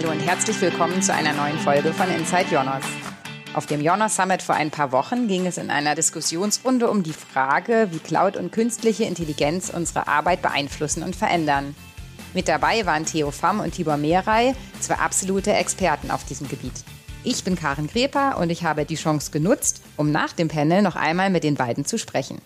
Hallo und herzlich willkommen zu einer neuen Folge von Inside Jonas. Auf dem Jonas Summit vor ein paar Wochen ging es in einer Diskussionsrunde um die Frage, wie Cloud und künstliche Intelligenz unsere Arbeit beeinflussen und verändern. Mit dabei waren Theo Pham und Tibor Mehrey, zwei absolute Experten auf diesem Gebiet. Ich bin Karin Greper und ich habe die Chance genutzt, um nach dem Panel noch einmal mit den beiden zu sprechen.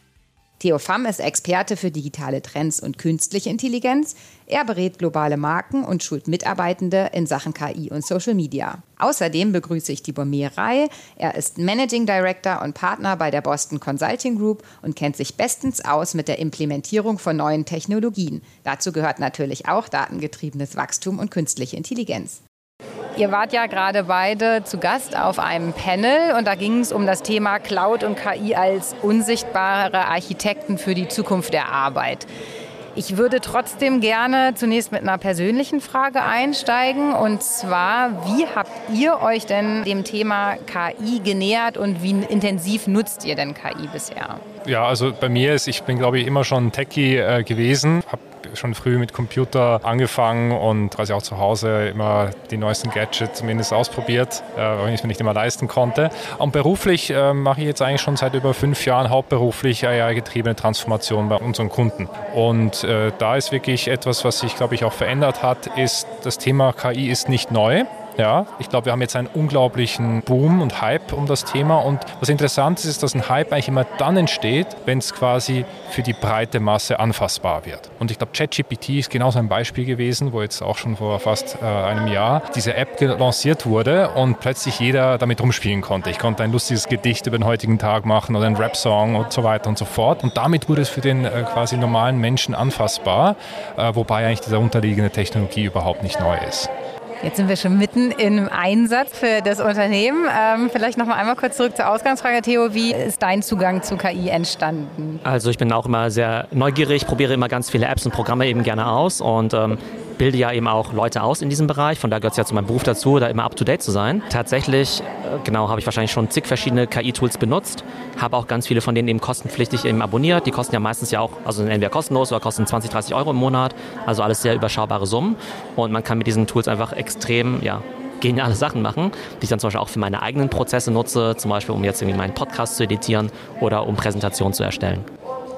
Theo Pham ist Experte für digitale Trends und künstliche Intelligenz. Er berät globale Marken und schult Mitarbeitende in Sachen KI und Social Media. Außerdem begrüße ich Tibor Mehrey. Er ist Managing Director und Partner bei der Boston Consulting Group und kennt sich bestens aus mit der Implementierung von neuen Technologien. Dazu gehört natürlich auch datengetriebenes Wachstum und künstliche Intelligenz. Ihr wart ja gerade beide zu Gast auf einem Panel und da ging es um das Thema Cloud und KI als unsichtbare Architekten für die Zukunft der Arbeit. Ich würde trotzdem gerne zunächst mit einer persönlichen Frage einsteigen. Und zwar, wie habt ihr euch denn dem Thema KI genähert und wie intensiv nutzt ihr denn KI bisher? Ja, also bei mir ist, ich bin glaube ich immer schon Techie äh, gewesen, habe schon früh mit Computer angefangen und quasi auch zu Hause immer die neuesten Gadgets zumindest ausprobiert, äh, wenn ich es mir nicht immer leisten konnte. Und beruflich äh, mache ich jetzt eigentlich schon seit über fünf Jahren hauptberuflich AI-getriebene Transformation bei unseren Kunden. Und äh, da ist wirklich etwas, was sich, glaube ich, auch verändert hat, ist, das Thema KI ist nicht neu. Ja, ich glaube, wir haben jetzt einen unglaublichen Boom und Hype um das Thema. Und was interessant ist, ist, dass ein Hype eigentlich immer dann entsteht, wenn es quasi für die breite Masse anfassbar wird. Und ich glaube, ChatGPT ist genauso ein Beispiel gewesen, wo jetzt auch schon vor fast äh, einem Jahr diese App lanciert wurde und plötzlich jeder damit rumspielen konnte. Ich konnte ein lustiges Gedicht über den heutigen Tag machen oder einen Rap-Song und so weiter und so fort. Und damit wurde es für den äh, quasi normalen Menschen anfassbar, äh, wobei eigentlich diese unterliegende Technologie überhaupt nicht neu ist. Jetzt sind wir schon mitten im Einsatz für das Unternehmen. Ähm, vielleicht noch mal einmal kurz zurück zur Ausgangsfrage, Theo. Wie ist dein Zugang zu KI entstanden? Also ich bin auch immer sehr neugierig, probiere immer ganz viele Apps und Programme eben gerne aus und ähm, bilde ja eben auch Leute aus in diesem Bereich. Von da gehört es ja zu meinem Beruf dazu, da immer up-to-date zu sein. Tatsächlich, äh, genau, habe ich wahrscheinlich schon zig verschiedene KI-Tools benutzt. Habe auch ganz viele von denen eben kostenpflichtig eben abonniert. Die kosten ja meistens ja auch, also entweder kostenlos oder kosten 20, 30 Euro im Monat. Also alles sehr überschaubare Summen. Und man kann mit diesen Tools einfach extrem, ja, geniale Sachen machen, die ich dann zum Beispiel auch für meine eigenen Prozesse nutze, zum Beispiel um jetzt irgendwie meinen Podcast zu editieren oder um Präsentationen zu erstellen.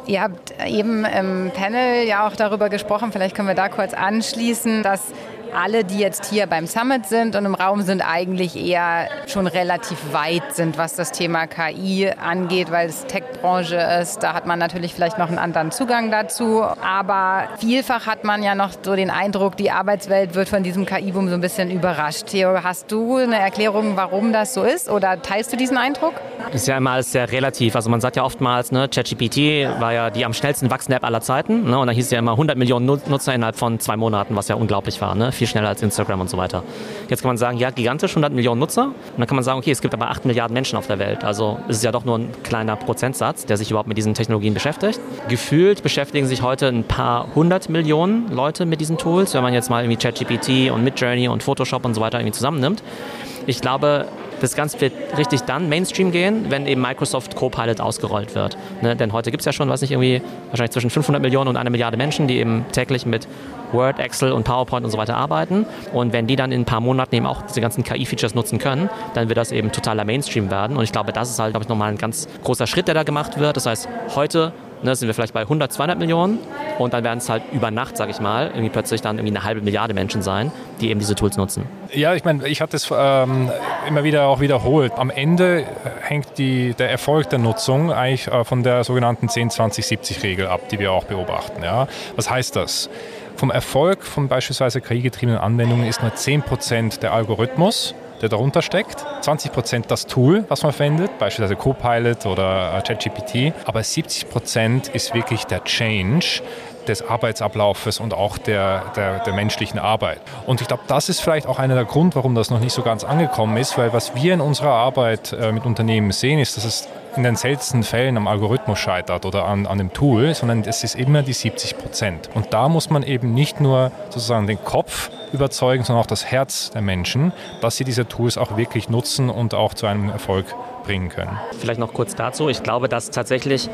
Ihr habt eben im Panel ja auch darüber gesprochen, vielleicht können wir da kurz anschließen, dass alle, die jetzt hier beim Summit sind und im Raum sind, eigentlich eher schon relativ weit sind, was das Thema KI angeht, weil es Tech-Branche ist. Da hat man natürlich vielleicht noch einen anderen Zugang dazu. Aber vielfach hat man ja noch so den Eindruck, die Arbeitswelt wird von diesem KI-Boom so ein bisschen überrascht. Theo, hast du eine Erklärung, warum das so ist? Oder teilst du diesen Eindruck? Das ist ja immer alles sehr relativ. Also man sagt ja oftmals, ne, ChatGPT war ja die am schnellsten wachsende App aller Zeiten. Ne, und da hieß es ja immer 100 Millionen Nutzer innerhalb von zwei Monaten, was ja unglaublich war. Ne? Viel schneller als Instagram und so weiter. Jetzt kann man sagen, ja, gigantisch, 100 Millionen Nutzer. Und dann kann man sagen, okay, es gibt aber 8 Milliarden Menschen auf der Welt. Also es ist ja doch nur ein kleiner Prozentsatz, der sich überhaupt mit diesen Technologien beschäftigt. Gefühlt beschäftigen sich heute ein paar hundert Millionen Leute mit diesen Tools, wenn man jetzt mal irgendwie ChatGPT und Midjourney und Photoshop und so weiter irgendwie zusammennimmt. Ich glaube, das Ganze wird richtig dann Mainstream gehen, wenn eben Microsoft Copilot ausgerollt wird. Ne? Denn heute gibt es ja schon, weiß nicht, irgendwie wahrscheinlich zwischen 500 Millionen und einer Milliarde Menschen, die eben täglich mit Word, Excel und PowerPoint und so weiter arbeiten. Und wenn die dann in ein paar Monaten eben auch diese ganzen KI-Features nutzen können, dann wird das eben totaler Mainstream werden. Und ich glaube, das ist halt, glaube ich, nochmal ein ganz großer Schritt, der da gemacht wird. Das heißt, heute ne, sind wir vielleicht bei 100, 200 Millionen und dann werden es halt über Nacht, sage ich mal, irgendwie plötzlich dann irgendwie eine halbe Milliarde Menschen sein, die eben diese Tools nutzen. Ja, ich meine, ich hatte es ähm, immer wieder auch wiederholt. Am Ende hängt die, der Erfolg der Nutzung eigentlich äh, von der sogenannten 10-20-70-Regel ab, die wir auch beobachten. Ja? Was heißt das? Vom Erfolg von beispielsweise KI-getriebenen Anwendungen ist nur 10% der Algorithmus der darunter steckt. 20% das Tool, was man verwendet, beispielsweise Copilot oder äh, ChatGPT. Aber 70 ist wirklich der Change, des Arbeitsablaufes und auch der, der, der, menschlichen Arbeit. Und ich glaube, das ist vielleicht auch einer der Grund, warum das noch nicht so ganz angekommen ist, weil was wir in unserer Arbeit äh, mit Unternehmen sehen, ist, dass es in den seltensten Fällen am Algorithmus scheitert oder an, an dem Tool, sondern es ist immer die 70 Prozent. Und da muss man eben nicht nur sozusagen den Kopf überzeugen, sondern auch das Herz der Menschen, dass sie diese Tools auch wirklich nutzen und auch zu einem Erfolg bringen können. Vielleicht noch kurz dazu. Ich glaube, dass tatsächlich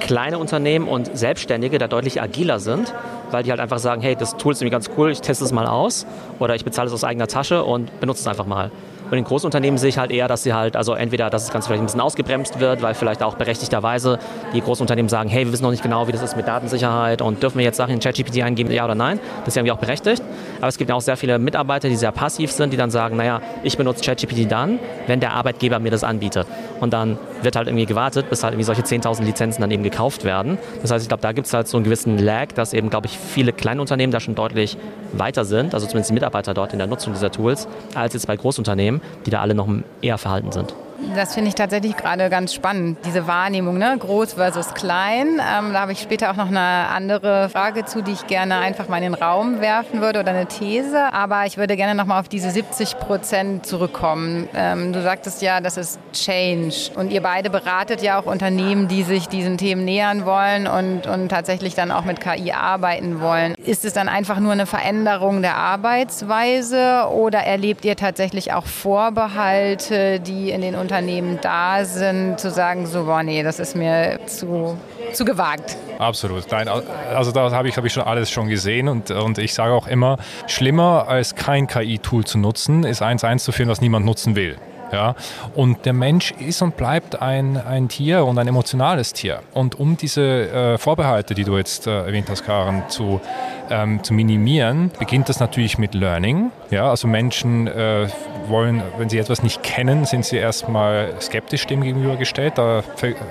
kleine Unternehmen und Selbstständige da deutlich agiler sind weil die halt einfach sagen, hey, das Tool ist irgendwie ganz cool, ich teste es mal aus oder ich bezahle es aus eigener Tasche und benutze es einfach mal. Und in Großunternehmen sehe ich halt eher, dass sie halt, also entweder, dass das Ganze vielleicht ein bisschen ausgebremst wird, weil vielleicht auch berechtigterweise die Großunternehmen sagen, hey, wir wissen noch nicht genau, wie das ist mit Datensicherheit und dürfen wir jetzt Sachen in ChatGPT eingeben, ja oder nein. Das ist ja irgendwie auch berechtigt. Aber es gibt auch sehr viele Mitarbeiter, die sehr passiv sind, die dann sagen, naja, ich benutze ChatGPT dann, wenn der Arbeitgeber mir das anbietet. Und dann wird halt irgendwie gewartet, bis halt irgendwie solche 10.000 Lizenzen dann eben gekauft werden. Das heißt, ich glaube, da gibt es halt so einen gewissen Lag, dass eben, glaube ich, viele Kleinunternehmen da schon deutlich weiter sind, also zumindest die Mitarbeiter dort in der Nutzung dieser Tools, als jetzt bei Großunternehmen, die da alle noch eher verhalten sind. Das finde ich tatsächlich gerade ganz spannend, diese Wahrnehmung, ne? groß versus klein. Ähm, da habe ich später auch noch eine andere Frage zu, die ich gerne einfach mal in den Raum werfen würde oder eine These. Aber ich würde gerne noch mal auf diese 70 Prozent zurückkommen. Ähm, du sagtest ja, das ist Change. Und ihr beide beratet ja auch Unternehmen, die sich diesen Themen nähern wollen und, und tatsächlich dann auch mit KI arbeiten wollen. Ist es dann einfach nur eine Veränderung der Arbeitsweise oder erlebt ihr tatsächlich auch Vorbehalte, die in den Unternehmen Unternehmen da sind, zu sagen, so, boah, nee, das ist mir zu, zu gewagt. Absolut. Nein, also da habe ich, hab ich schon alles schon gesehen und, und ich sage auch immer, schlimmer als kein KI-Tool zu nutzen, ist eins einzuführen, was niemand nutzen will. Ja? Und der Mensch ist und bleibt ein, ein Tier und ein emotionales Tier. Und um diese äh, Vorbehalte, die du jetzt äh, erwähnt hast, Karen, zu, ähm, zu minimieren, beginnt das natürlich mit Learning. Ja? Also Menschen äh, wollen, wenn sie etwas nicht kennen, sind sie erstmal skeptisch dem gegenübergestellt. Da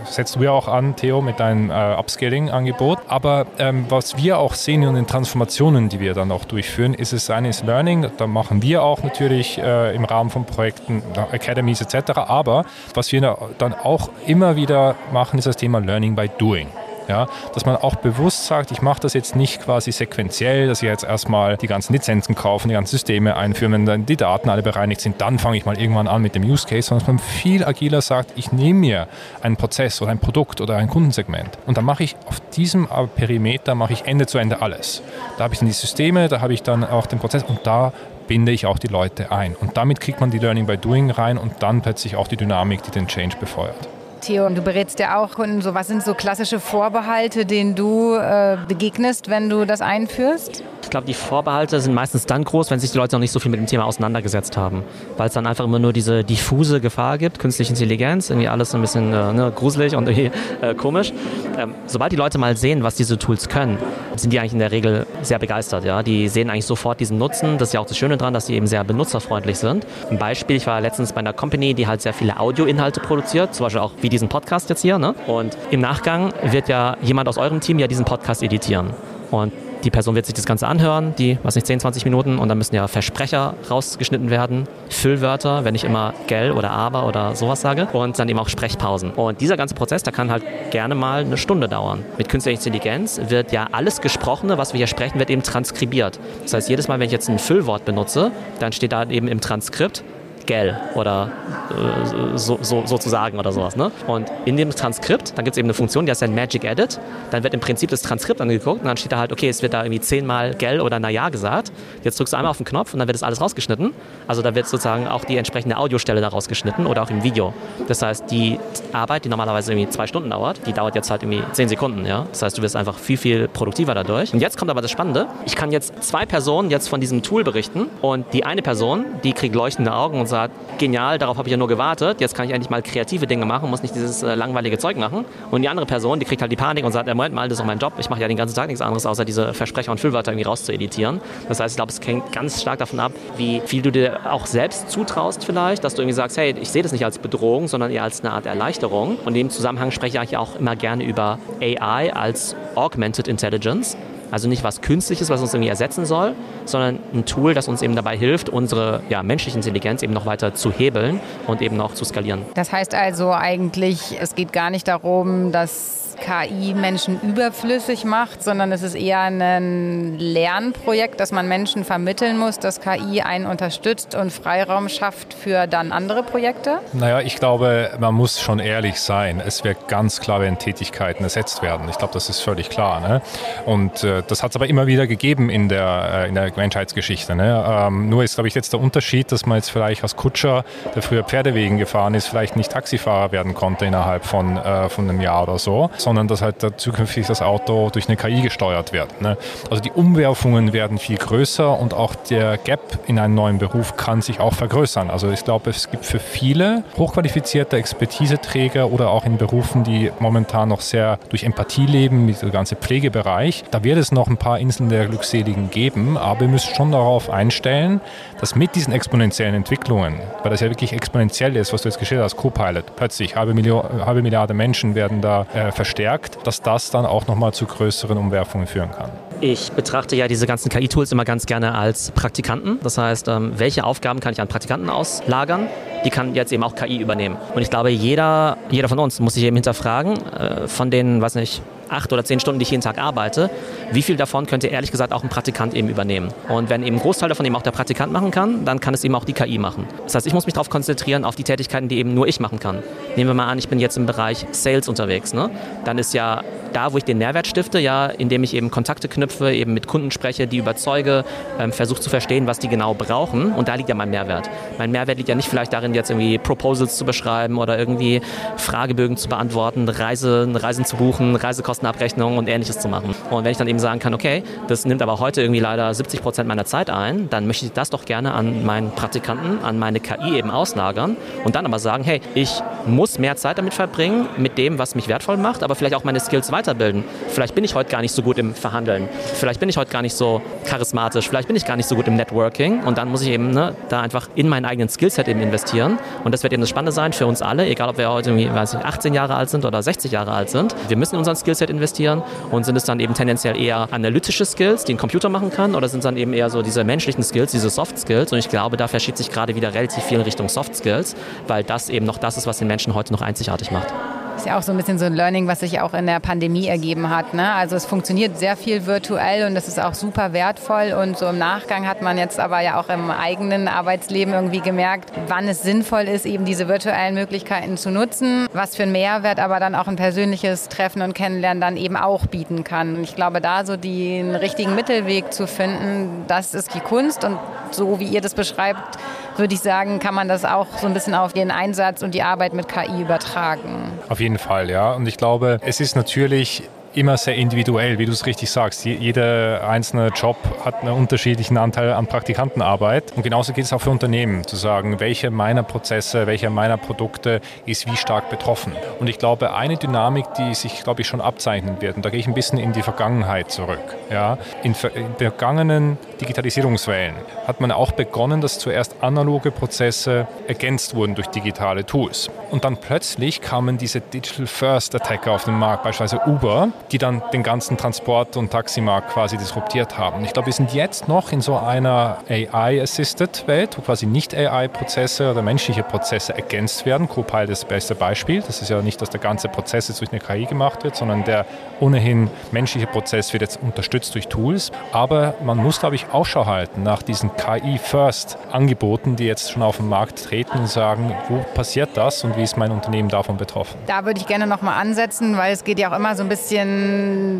setzt du ja auch an, Theo, mit deinem äh, Upscaling-Angebot. Aber ähm, was wir auch sehen in den Transformationen, die wir dann auch durchführen, ist es eines Learning. Da machen wir auch natürlich äh, im Rahmen von Projekten, Academies etc. Aber was wir dann auch immer wieder machen, ist das Thema Learning by Doing. Ja, dass man auch bewusst sagt, ich mache das jetzt nicht quasi sequenziell, dass ich jetzt erstmal die ganzen Lizenzen kaufen, die ganzen Systeme einführen, wenn dann die Daten alle bereinigt sind, dann fange ich mal irgendwann an mit dem Use Case, sondern dass man viel agiler sagt, ich nehme mir einen Prozess oder ein Produkt oder ein Kundensegment und dann mache ich auf diesem Perimeter mache ich Ende zu Ende alles. Da habe ich dann die Systeme, da habe ich dann auch den Prozess und da binde ich auch die Leute ein. Und damit kriegt man die Learning by Doing rein und dann plötzlich auch die Dynamik, die den Change befeuert. Theo, du berätst ja auch Kunden. So, was sind so klassische Vorbehalte, denen du äh, begegnest, wenn du das einführst? Ich glaube, die Vorbehalte sind meistens dann groß, wenn sich die Leute noch nicht so viel mit dem Thema auseinandergesetzt haben. Weil es dann einfach immer nur diese diffuse Gefahr gibt, künstliche Intelligenz, irgendwie alles so ein bisschen äh, ne, gruselig und irgendwie äh, komisch. Ähm, sobald die Leute mal sehen, was diese Tools können, sind die eigentlich in der Regel sehr begeistert. Ja? Die sehen eigentlich sofort diesen Nutzen. Das ist ja auch das Schöne daran, dass sie eben sehr benutzerfreundlich sind. Ein Beispiel, ich war letztens bei einer Company, die halt sehr viele Audioinhalte produziert, zum Beispiel auch wie diesen Podcast jetzt hier. Ne? Und im Nachgang wird ja jemand aus eurem Team ja diesen Podcast editieren. Und die Person wird sich das Ganze anhören, die, was nicht, 10, 20 Minuten und dann müssen ja Versprecher rausgeschnitten werden, Füllwörter, wenn ich immer gell oder aber oder sowas sage und dann eben auch Sprechpausen. Und dieser ganze Prozess, der kann halt gerne mal eine Stunde dauern. Mit künstlicher Intelligenz wird ja alles Gesprochene, was wir hier sprechen, wird eben transkribiert. Das heißt, jedes Mal, wenn ich jetzt ein Füllwort benutze, dann steht da eben im Transkript, Gel oder äh, so, so, sozusagen oder sowas. Ne? Und in dem Transkript, dann gibt es eben eine Funktion, die heißt dann Magic Edit. Dann wird im Prinzip das Transkript angeguckt und dann steht da halt, okay, es wird da irgendwie zehnmal Gel oder Naja gesagt. Jetzt drückst du einmal auf den Knopf und dann wird das alles rausgeschnitten. Also da wird sozusagen auch die entsprechende Audiostelle da rausgeschnitten oder auch im Video. Das heißt, die Arbeit, die normalerweise irgendwie zwei Stunden dauert, die dauert jetzt halt irgendwie zehn Sekunden. Ja? Das heißt, du wirst einfach viel, viel produktiver dadurch. Und jetzt kommt aber das Spannende. Ich kann jetzt zwei Personen jetzt von diesem Tool berichten und die eine Person, die kriegt leuchtende Augen und sagt, genial, darauf habe ich ja nur gewartet, jetzt kann ich endlich mal kreative Dinge machen, muss nicht dieses äh, langweilige Zeug machen. Und die andere Person, die kriegt halt die Panik und sagt, ja, Moment mal, das ist doch mein Job, ich mache ja den ganzen Tag nichts anderes, außer diese Versprecher und Füllwörter irgendwie rauszueditieren. Das heißt, ich glaube, es hängt ganz stark davon ab, wie viel du dir auch selbst zutraust vielleicht, dass du irgendwie sagst, hey, ich sehe das nicht als Bedrohung, sondern eher als eine Art Erleichterung. Und in dem Zusammenhang spreche ich eigentlich auch immer gerne über AI als Augmented Intelligence. Also nicht was Künstliches, was uns irgendwie ersetzen soll, sondern ein Tool, das uns eben dabei hilft, unsere ja, menschliche Intelligenz eben noch weiter zu hebeln und eben noch zu skalieren. Das heißt also eigentlich, es geht gar nicht darum, dass KI Menschen überflüssig macht, sondern es ist eher ein Lernprojekt, das man Menschen vermitteln muss, dass KI einen unterstützt und Freiraum schafft für dann andere Projekte? Naja, ich glaube, man muss schon ehrlich sein. Es wird ganz klar, wenn Tätigkeiten ersetzt werden. Ich glaube, das ist völlig klar. Ne? Und äh, das hat es aber immer wieder gegeben in der, äh, in der Menschheitsgeschichte. Ne? Ähm, nur ist, glaube ich, jetzt der Unterschied, dass man jetzt vielleicht als Kutscher, der früher Pferdewegen gefahren ist, vielleicht nicht Taxifahrer werden konnte innerhalb von, äh, von einem Jahr oder so, sondern sondern dass halt zukünftig das Auto durch eine KI gesteuert wird. Ne? Also die Umwerfungen werden viel größer und auch der Gap in einen neuen Beruf kann sich auch vergrößern. Also ich glaube, es gibt für viele hochqualifizierte Expertiseträger oder auch in Berufen, die momentan noch sehr durch Empathie leben, wie der ganze Pflegebereich, da wird es noch ein paar Inseln der Glückseligen geben, aber wir müssen schon darauf einstellen, dass mit diesen exponentiellen Entwicklungen, weil das ja wirklich exponentiell ist, was du jetzt geschildert hast, Copilot, plötzlich halbe, Million, halbe Milliarde Menschen werden da äh, verstärkt, dass das dann auch nochmal zu größeren Umwerfungen führen kann. Ich betrachte ja diese ganzen KI-Tools immer ganz gerne als Praktikanten. Das heißt, ähm, welche Aufgaben kann ich an Praktikanten auslagern? Die kann jetzt eben auch KI übernehmen. Und ich glaube, jeder, jeder von uns muss sich eben hinterfragen, äh, von den, weiß nicht, acht oder zehn Stunden, die ich jeden Tag arbeite, wie viel davon könnte ehrlich gesagt auch ein Praktikant eben übernehmen? Und wenn eben ein Großteil davon eben auch der Praktikant machen kann, dann kann es eben auch die KI machen. Das heißt, ich muss mich darauf konzentrieren, auf die Tätigkeiten, die eben nur ich machen kann. Nehmen wir mal an, ich bin jetzt im Bereich Sales unterwegs. Ne? Dann ist ja da, wo ich den Mehrwert stifte, ja, indem ich eben Kontakte knüpfe, eben mit Kunden spreche, die überzeuge, ähm, versuche zu verstehen, was die genau brauchen. Und da liegt ja mein Mehrwert. Mein Mehrwert liegt ja nicht vielleicht darin, jetzt irgendwie Proposals zu beschreiben oder irgendwie Fragebögen zu beantworten, Reise, Reisen zu buchen, Reisekostenabrechnungen und ähnliches zu machen. Und wenn ich dann eben sagen kann, okay, das nimmt aber heute irgendwie leider 70 Prozent meiner Zeit ein, dann möchte ich das doch gerne an meinen Praktikanten, an meine KI eben auslagern und dann aber sagen, hey, ich muss mehr Zeit damit verbringen, mit dem, was mich wertvoll macht, aber vielleicht auch meine Skills weiterbilden. Vielleicht bin ich heute gar nicht so gut im Verhandeln. Vielleicht bin ich heute gar nicht so charismatisch. Vielleicht bin ich gar nicht so gut im Networking. Und dann muss ich eben ne, da einfach in meinen eigenen Skillset eben investieren. Und das wird eben das Spannende sein für uns alle, egal ob wir heute irgendwie, weiß ich, 18 Jahre alt sind oder 60 Jahre alt sind. Wir müssen in unseren Skillset investieren und sind es dann eben tendenziell eher analytische Skills, die ein Computer machen kann, oder sind es dann eben eher so diese menschlichen Skills, diese Soft Skills. Und ich glaube, da verschiebt sich gerade wieder relativ viel in Richtung Soft Skills, weil das eben noch das ist, was den Menschen heute noch einzigartig macht. Ist ja auch so ein bisschen so ein Learning, was sich auch in der Pandemie ergeben hat. Ne? Also es funktioniert sehr viel virtuell und das ist auch super wertvoll. Und so im Nachgang hat man jetzt aber ja auch im eigenen Arbeitsleben irgendwie gemerkt, wann es sinnvoll ist, eben diese virtuellen Möglichkeiten zu nutzen, was für einen Mehrwert aber dann auch ein persönliches Treffen und Kennenlernen dann eben auch bieten kann. Ich glaube, da so den richtigen Mittelweg zu finden, das ist die Kunst und so wie ihr das beschreibt, würde ich sagen, kann man das auch so ein bisschen auf den Einsatz und die Arbeit mit KI übertragen. Auf jeden Fall, ja. Und ich glaube, es ist natürlich immer sehr individuell, wie du es richtig sagst. Jeder einzelne Job hat einen unterschiedlichen Anteil an Praktikantenarbeit. Und genauso geht es auch für Unternehmen, zu sagen, welche meiner Prozesse, welche meiner Produkte ist wie stark betroffen. Und ich glaube, eine Dynamik, die sich, glaube ich, schon abzeichnen wird, und da gehe ich ein bisschen in die Vergangenheit zurück. Ja, in, in vergangenen Digitalisierungswellen hat man auch begonnen, dass zuerst analoge Prozesse ergänzt wurden durch digitale Tools. Und dann plötzlich kamen diese Digital First Attacker auf den Markt, beispielsweise Uber, die dann den ganzen Transport- und Taximarkt quasi disruptiert haben. Ich glaube, wir sind jetzt noch in so einer AI-Assisted-Welt, wo quasi nicht AI-Prozesse oder menschliche Prozesse ergänzt werden. Copilot ist das beste Beispiel. Das ist ja nicht, dass der ganze Prozess jetzt durch eine KI gemacht wird, sondern der ohnehin menschliche Prozess wird jetzt unterstützt durch Tools. Aber man muss, glaube ich, Ausschau halten nach diesen KI-First-Angeboten, die jetzt schon auf den Markt treten und sagen, wo passiert das und wie ist mein Unternehmen davon betroffen? Da würde ich gerne nochmal ansetzen, weil es geht ja auch immer so ein bisschen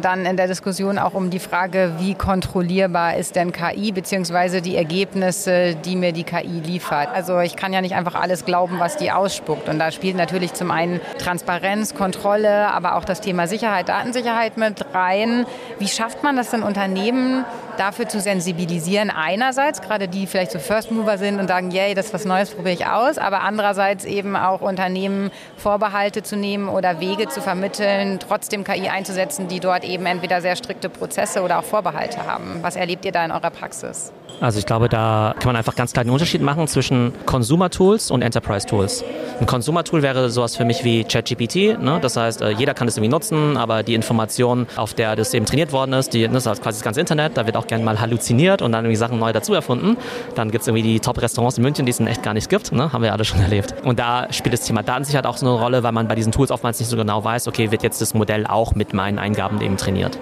dann in der Diskussion auch um die Frage, wie kontrollierbar ist denn KI, beziehungsweise die Ergebnisse, die mir die KI liefert. Also ich kann ja nicht einfach alles glauben, was die ausspuckt. Und da spielt natürlich zum einen Transparenz, Kontrolle, aber auch das Thema Sicherheit, Datensicherheit mit rein. Wie schafft man das denn Unternehmen, dafür zu sensibilisieren. Einerseits, gerade die vielleicht so First Mover sind und sagen, yay, das ist was Neues, probiere ich aus. Aber andererseits eben auch Unternehmen Vorbehalte zu nehmen oder Wege zu vermitteln, trotzdem KI einzusetzen, die dort eben entweder sehr strikte Prozesse oder auch Vorbehalte haben. Was erlebt ihr da in eurer Praxis? Also ich glaube, da kann man einfach ganz klar den Unterschied machen zwischen Consumer Tools und Enterprise Tools. Ein Consumer Tool wäre sowas für mich wie ChatGPT. Ne? Das heißt, äh, jeder kann es irgendwie nutzen, aber die Information, auf der das eben trainiert worden ist, die, das ist quasi das ganze Internet, da wird auch gerne mal halluziniert und dann irgendwie Sachen neu dazu erfunden. Dann gibt es irgendwie die Top-Restaurants in München, die es in echt gar nicht gibt. Ne? Haben wir alle schon erlebt. Und da spielt das Thema Datensicherheit auch so eine Rolle, weil man bei diesen Tools oftmals nicht so genau weiß, okay, wird jetzt das Modell auch mit meinen Eingaben eben trainiert.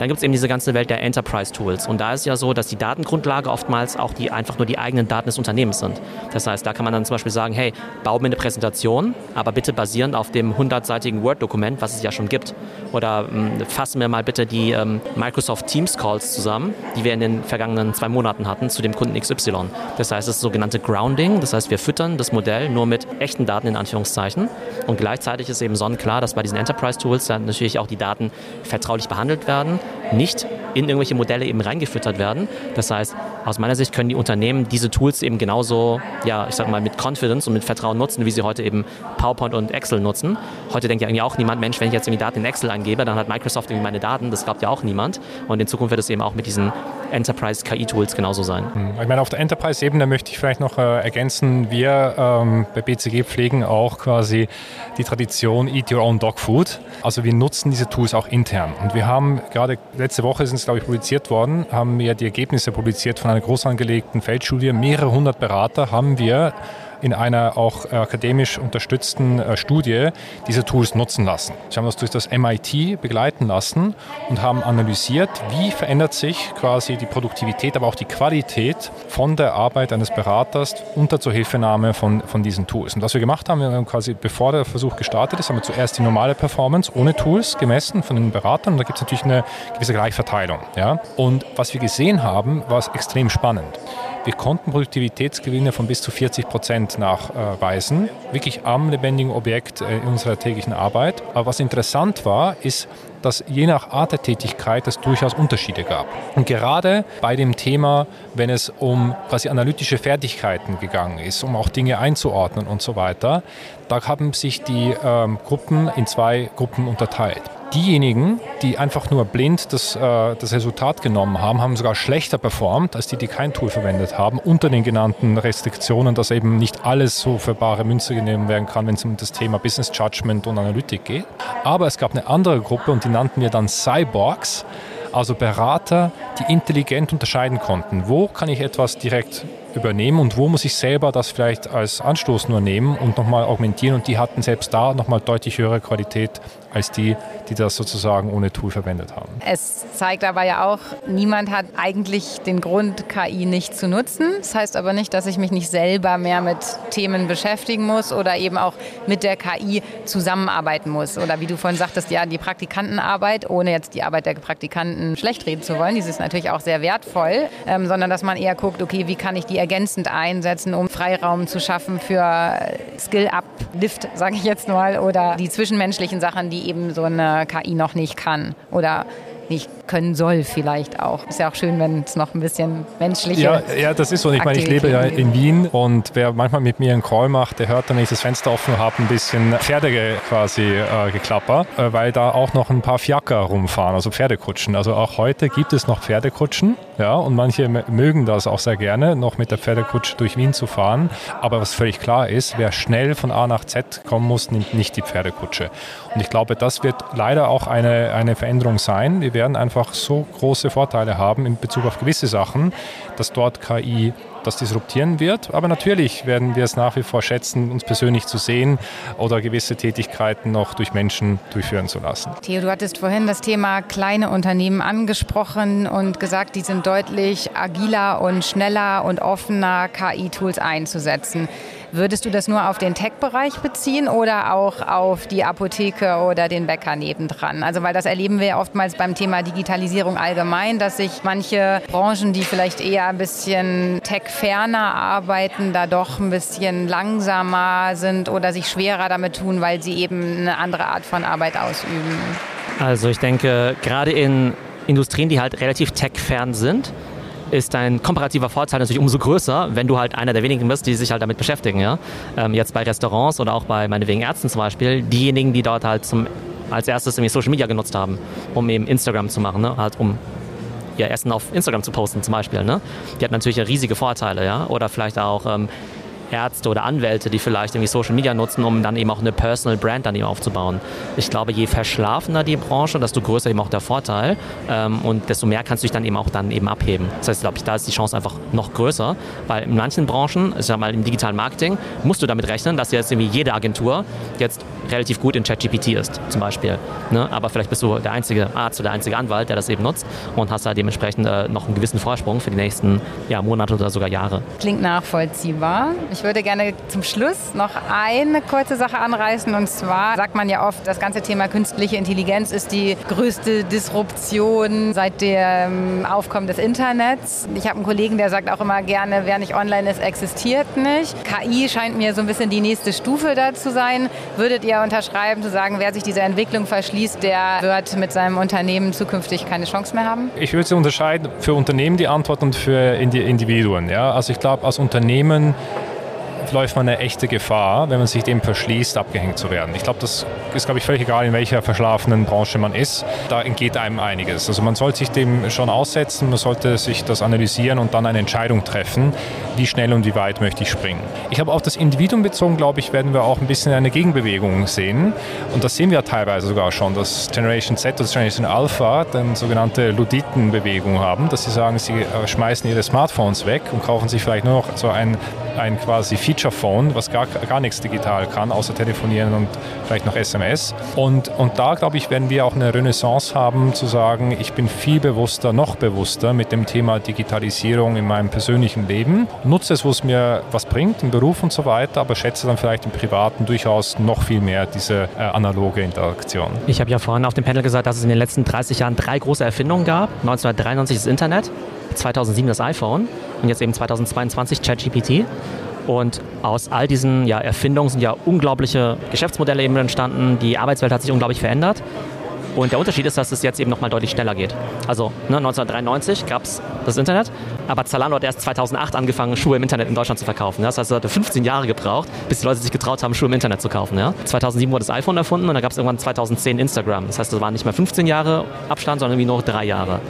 Dann gibt es eben diese ganze Welt der Enterprise-Tools. Und da ist ja so, dass die Datengrundlage oftmals auch die einfach nur die eigenen Daten des Unternehmens sind. Das heißt, da kann man dann zum Beispiel sagen, hey, bau mir eine Präsentation, aber bitte basierend auf dem 100-seitigen Word-Dokument, was es ja schon gibt. Oder ähm, fassen wir mal bitte die ähm, Microsoft Teams Calls zusammen, die wir in den vergangenen zwei Monaten hatten zu dem Kunden XY. Das heißt, es ist sogenannte Grounding. Das heißt, wir füttern das Modell nur mit echten Daten in Anführungszeichen. Und gleichzeitig ist eben sonnenklar, dass bei diesen Enterprise-Tools dann natürlich auch die Daten vertraulich behandelt werden, nicht in irgendwelche Modelle eben reingefüttert werden. Das heißt, aus meiner Sicht können die Unternehmen diese Tools eben genauso, ja, ich sag mal, mit Confidence und mit Vertrauen nutzen, wie sie heute eben PowerPoint und Excel nutzen. Heute denkt ja irgendwie auch niemand, Mensch, wenn ich jetzt irgendwie Daten in Excel eingebe, dann hat Microsoft irgendwie meine Daten. Das glaubt ja auch niemand. Und in Zukunft wird es eben auch mit diesen Enterprise KI-Tools genauso sein. Hm. Ich meine, auf der Enterprise-Ebene möchte ich vielleicht noch äh, ergänzen, wir ähm, bei BCG pflegen auch quasi die Tradition Eat Your Own Dog Food. Also wir nutzen diese Tools auch intern. Und wir haben gerade letzte Woche sind es, glaube ich, publiziert worden, haben wir die Ergebnisse publiziert von einer groß angelegten Feldstudie. Mehrere hundert Berater haben wir in einer auch akademisch unterstützten äh, Studie diese Tools nutzen lassen. Sie haben das durch das MIT begleiten lassen und haben analysiert, wie verändert sich quasi die Produktivität, aber auch die Qualität von der Arbeit eines Beraters unter Zuhilfenahme von, von diesen Tools. Und was wir gemacht haben, wir haben quasi, bevor der Versuch gestartet ist, haben wir zuerst die normale Performance ohne Tools gemessen von den Beratern. Und da gibt es natürlich eine gewisse Gleichverteilung. Ja? Und was wir gesehen haben, war extrem spannend. Wir konnten Produktivitätsgewinne von bis zu 40 Prozent nachweisen, wirklich am lebendigen Objekt äh, in unserer täglichen Arbeit. Aber was interessant war, ist, dass je nach Art der Tätigkeit es durchaus Unterschiede gab. Und gerade bei dem Thema, wenn es um quasi analytische Fertigkeiten gegangen ist, um auch Dinge einzuordnen und so weiter, da haben sich die ähm, Gruppen in zwei Gruppen unterteilt. Diejenigen, die einfach nur blind das, äh, das Resultat genommen haben, haben sogar schlechter performt als die, die kein Tool verwendet haben, unter den genannten Restriktionen, dass eben nicht alles so für bare Münze genommen werden kann, wenn es um das Thema Business Judgment und Analytik geht. Aber es gab eine andere Gruppe und die nannten wir dann Cyborgs, also Berater, die intelligent unterscheiden konnten. Wo kann ich etwas direkt übernehmen und wo muss ich selber das vielleicht als Anstoß nur nehmen und nochmal augmentieren und die hatten selbst da nochmal deutlich höhere Qualität als die, die das sozusagen ohne Tool verwendet haben. Es zeigt aber ja auch, niemand hat eigentlich den Grund, KI nicht zu nutzen. Das heißt aber nicht, dass ich mich nicht selber mehr mit Themen beschäftigen muss oder eben auch mit der KI zusammenarbeiten muss. Oder wie du vorhin sagtest, ja, die Praktikantenarbeit, ohne jetzt die Arbeit der Praktikanten schlecht reden zu wollen, die ist natürlich auch sehr wertvoll, ähm, sondern dass man eher guckt, okay, wie kann ich die ergänzend einsetzen, um Freiraum zu schaffen für Skill-Up-Lift, sage ich jetzt mal, oder die zwischenmenschlichen Sachen, die eben so eine KI noch nicht kann oder nicht können soll vielleicht auch. Ist ja auch schön, wenn es noch ein bisschen menschlicher ja, ja, das ist so. Ich meine, ich lebe ja in Wien und wer manchmal mit mir einen Call macht, der hört dann, wenn ich das Fenster offen habe, ein bisschen Pferde quasi äh, geklapper, äh, weil da auch noch ein paar Fiaker rumfahren, also Pferdekutschen. Also auch heute gibt es noch Pferdekutschen, ja, und manche mögen das auch sehr gerne, noch mit der Pferdekutsche durch Wien zu fahren. Aber was völlig klar ist, wer schnell von A nach Z kommen muss, nimmt nicht die Pferdekutsche. Und ich glaube, das wird leider auch eine, eine Veränderung sein. Wir werden einfach so große Vorteile haben in Bezug auf gewisse Sachen, dass dort KI das disruptieren wird. Aber natürlich werden wir es nach wie vor schätzen, uns persönlich zu sehen oder gewisse Tätigkeiten noch durch Menschen durchführen zu lassen. Theo, du hattest vorhin das Thema kleine Unternehmen angesprochen und gesagt, die sind deutlich agiler und schneller und offener, KI-Tools einzusetzen. Würdest du das nur auf den Tech-Bereich beziehen oder auch auf die Apotheke oder den Bäcker nebendran? Also weil das erleben wir oftmals beim Thema Digitalisierung allgemein, dass sich manche Branchen, die vielleicht eher ein bisschen tech-ferner arbeiten, da doch ein bisschen langsamer sind oder sich schwerer damit tun, weil sie eben eine andere Art von Arbeit ausüben. Also ich denke, gerade in Industrien, die halt relativ tech-fern sind, ist dein komparativer Vorteil natürlich umso größer, wenn du halt einer der wenigen bist, die sich halt damit beschäftigen. Ja? Ähm, jetzt bei Restaurants oder auch bei meinetwegen Ärzten zum Beispiel, diejenigen, die dort halt zum, als erstes irgendwie Social Media genutzt haben, um eben Instagram zu machen, ne? halt um ihr Essen auf Instagram zu posten zum Beispiel. Ne? Die hat natürlich riesige Vorteile, ja. Oder vielleicht auch ähm, Ärzte oder Anwälte, die vielleicht irgendwie Social Media nutzen, um dann eben auch eine Personal Brand dann eben aufzubauen. Ich glaube, je verschlafener die Branche, desto größer eben auch der Vorteil ähm, und desto mehr kannst du dich dann eben auch dann eben abheben. Das heißt, glaube ich, da ist die Chance einfach noch größer, weil in manchen Branchen, ich sag mal im digitalen Marketing, musst du damit rechnen, dass jetzt irgendwie jede Agentur jetzt relativ gut in ChatGPT ist, zum Beispiel. Ne? Aber vielleicht bist du der einzige Arzt oder der einzige Anwalt, der das eben nutzt und hast da dementsprechend äh, noch einen gewissen Vorsprung für die nächsten ja, Monate oder sogar Jahre. Klingt nachvollziehbar. Ich würde gerne zum Schluss noch eine kurze Sache anreißen und zwar sagt man ja oft, das ganze Thema künstliche Intelligenz ist die größte Disruption seit dem Aufkommen des Internets. Ich habe einen Kollegen, der sagt auch immer gerne, wer nicht online ist, existiert nicht. KI scheint mir so ein bisschen die nächste Stufe da zu sein. Würdet ihr unterschreiben, zu sagen, wer sich dieser Entwicklung verschließt, der wird mit seinem Unternehmen zukünftig keine Chance mehr haben? Ich würde unterscheiden für Unternehmen die Antwort und für Individuen. Ja? Also ich glaube, als Unternehmen läuft man eine echte Gefahr, wenn man sich dem verschließt, abgehängt zu werden. Ich glaube, das ist, glaube ich, völlig egal, in welcher verschlafenen Branche man ist. Da entgeht einem einiges. Also man sollte sich dem schon aussetzen, man sollte sich das analysieren und dann eine Entscheidung treffen, wie schnell und wie weit möchte ich springen. Ich habe auf das Individuum bezogen, glaube ich, werden wir auch ein bisschen eine Gegenbewegung sehen. Und das sehen wir teilweise sogar schon, dass Generation Z oder Generation Alpha dann sogenannte Luditenbewegung haben, dass sie sagen, sie schmeißen ihre Smartphones weg und kaufen sich vielleicht nur noch so ein, ein quasi Feature Phone, was gar, gar nichts digital kann, außer telefonieren und vielleicht noch SMS. Und, und da, glaube ich, werden wir auch eine Renaissance haben, zu sagen, ich bin viel bewusster, noch bewusster mit dem Thema Digitalisierung in meinem persönlichen Leben. Nutze es, wo es mir was bringt, im Beruf und so weiter, aber schätze dann vielleicht im Privaten durchaus noch viel mehr diese äh, analoge Interaktion. Ich habe ja vorhin auf dem Panel gesagt, dass es in den letzten 30 Jahren drei große Erfindungen gab. 1993 das Internet, 2007 das iPhone und jetzt eben 2022 ChatGPT. Und aus all diesen ja, Erfindungen sind ja unglaubliche Geschäftsmodelle eben entstanden. Die Arbeitswelt hat sich unglaublich verändert. Und der Unterschied ist, dass es jetzt eben nochmal deutlich schneller geht. Also ne, 1993 gab es das Internet, aber Zalando hat erst 2008 angefangen, Schuhe im Internet in Deutschland zu verkaufen. Ja? Das heißt, es hatte 15 Jahre gebraucht, bis die Leute sich getraut haben, Schuhe im Internet zu kaufen. Ja? 2007 wurde das iPhone erfunden und dann gab es irgendwann 2010 Instagram. Das heißt, es waren nicht mehr 15 Jahre Abstand, sondern irgendwie nur drei Jahre.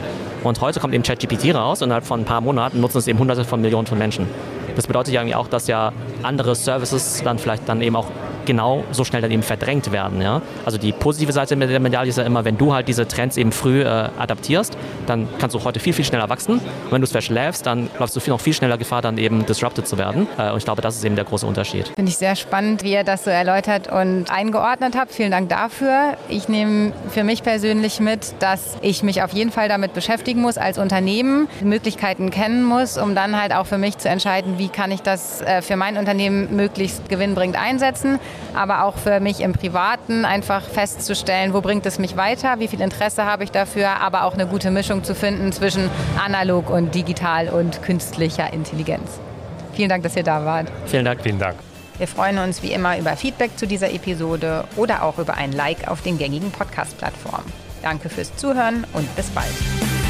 Und heute kommt eben ChatGPT raus und innerhalb von ein paar Monaten nutzen es eben hunderte von Millionen von Menschen. Das bedeutet ja irgendwie auch, dass ja andere Services dann vielleicht dann eben auch genau so schnell dann eben verdrängt werden. Ja? Also die positive Seite der Medaille ist ja immer, wenn du halt diese Trends eben früh äh, adaptierst, dann kannst du heute viel, viel schneller wachsen. Und wenn du es verschläfst, dann läufst du viel, noch viel schneller Gefahr, dann eben disrupted zu werden. Äh, und ich glaube, das ist eben der große Unterschied. Finde ich sehr spannend, wie ihr das so erläutert und eingeordnet habt. Vielen Dank dafür. Ich nehme für mich persönlich mit, dass ich mich auf jeden Fall damit beschäftigen muss als Unternehmen, Möglichkeiten kennen muss, um dann halt auch für mich zu entscheiden, wie kann ich das äh, für mein Unternehmen möglichst gewinnbringend einsetzen aber auch für mich im Privaten einfach festzustellen, wo bringt es mich weiter, wie viel Interesse habe ich dafür, aber auch eine gute Mischung zu finden zwischen analog und digital und künstlicher Intelligenz. Vielen Dank, dass ihr da wart. Vielen Dank. Vielen Dank. Wir freuen uns wie immer über Feedback zu dieser Episode oder auch über ein Like auf den gängigen Podcast-Plattformen. Danke fürs Zuhören und bis bald.